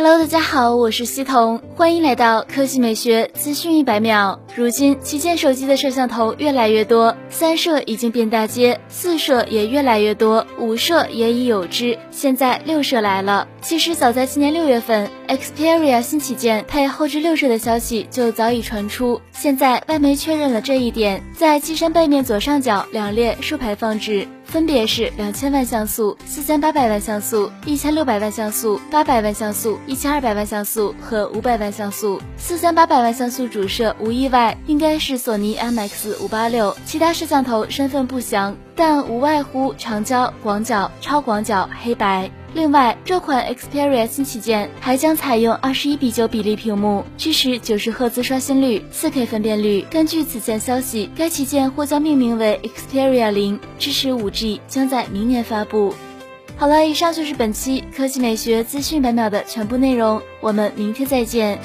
Hello，大家好，我是西彤，欢迎来到科技美学资讯一百秒。如今旗舰手机的摄像头越来越多，三摄已经遍大街，四摄也越来越多，五摄也已有之，现在六摄来了。其实早在今年六月份，Xperia 新旗舰配后置六摄的消息就早已传出，现在外媒确认了这一点，在机身背面左上角两列竖排放置。分别是两千万像素、四千八百万像素、一千六百万像素、八百万像素、一千二百万像素和五百万像素。四千八百万像素主摄无意外应该是索尼 MX 五八六，其他摄像头身份不详，但无外乎长焦、广角、超广角、黑白。另外，这款 Xperia 新旗舰还将采用二十一比九比例屏幕，支持九十赫兹刷新率、四 K 分辨率。根据此前消息，该旗舰或将命名为 Xperia 零，支持五 G，将在明年发布。好了，以上就是本期科技美学资讯百秒的全部内容，我们明天再见。